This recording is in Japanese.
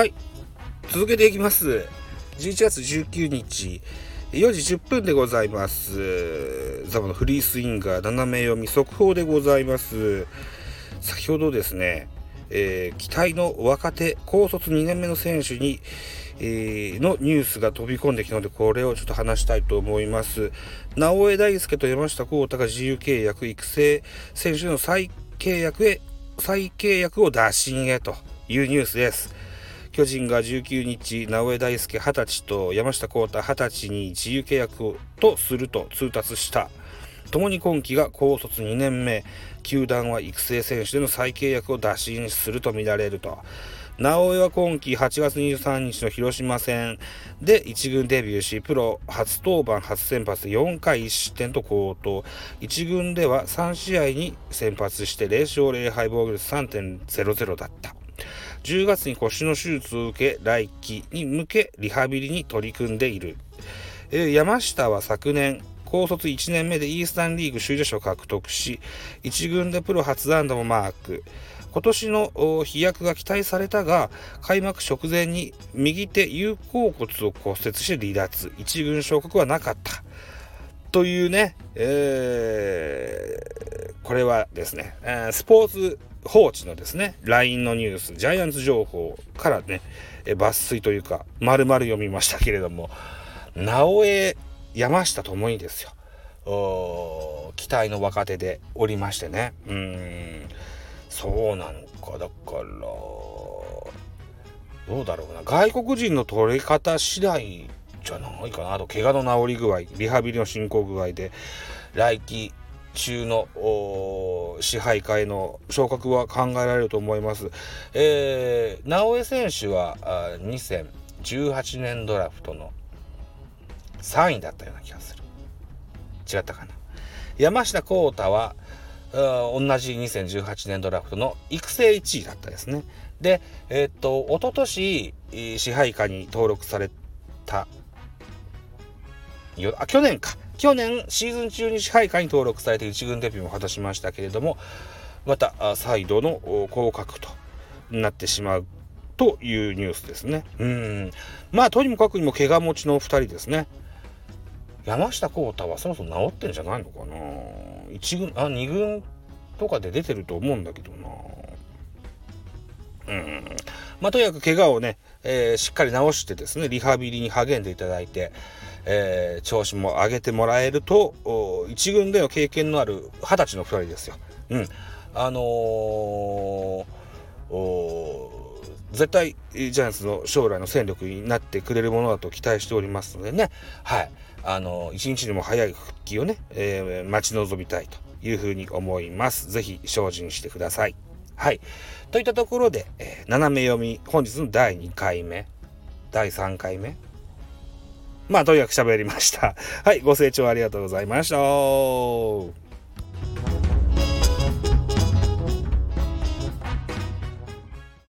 はい。続けていきます。11月19日4時10分でございます。ザボのフリースインガー斜め読み速報でございます。先ほどですね、えー、期待の若手高卒2年目の選手に、えー、のニュースが飛び込んできたのでこれをちょっと話したいと思います。直江大輔と山下幸太が自由契約育成選手の再契約へ再契約を打診へというニュースです。巨人が19日、直江大輔20歳と山下幸太20歳に自由契約とすると通達した。共に今季が高卒2年目、球団は育成選手での再契約を打診するとみられると。直江は今季8月23日の広島戦で1軍デビューし、プロ初登板初先発4回1失点と好投。1軍では3試合に先発して0勝0敗防御率3.00だった。10月に腰の手術を受け来季に向けリハビリに取り組んでいる、えー、山下は昨年高卒1年目でイースタンリーグ首位打者を獲得し1軍でプロ初安打もマーク。今年の飛躍が期待されたが開幕直前に右手有効骨を骨折して離脱。1軍昇格はなかった。というね、えー、これはですね、えー、スポーツ放置のですね、LINE のニュース、ジャイアンツ情報からね、え抜粋というか、丸々読みましたけれども、直江、山下ともにですよ、期待の若手でおりましてね、うん、そうなのか、だから、どうだろうな、外国人の取り方次第じゃないかな、あと、怪我の治り具合、リハビリの進行具合で、来季、中の支配下への昇格は考えられると思います。えー、直江選手は2018年ドラフトの3位だったような気がする。違ったかな。山下幸太は同じ2018年ドラフトの育成1位だったですね。で、えー、っと、一昨年支配下に登録された、あ、去年か。去年シーズン中に支配下に登録されて1軍デビューも果たしましたけれどもまた再度の降格となってしまうというニュースですね。うんまあとにもかくにも怪我持ちの2人ですね。山下幸太はそろそろ治ってんじゃないのかな1軍あ2軍とかで出てると思うんだけどなうんまあとにかく怪我をね、えー、しっかり治してですねリハビリに励んでいただいてえー、調子も上げてもらえると1軍での経験のある二十歳の2人ですよ。うん、あのー、絶対ジャイアンツの将来の戦力になってくれるものだと期待しておりますのでね、はい、あのー、一日でも早い復帰をね、えー、待ち望みたいというふうに思います。ぜひ精進してください。はい。といったところで、えー、斜め読み、本日の第2回目、第3回目、まあ、とにかく喋りました。はい、ご清聴ありがとうございました。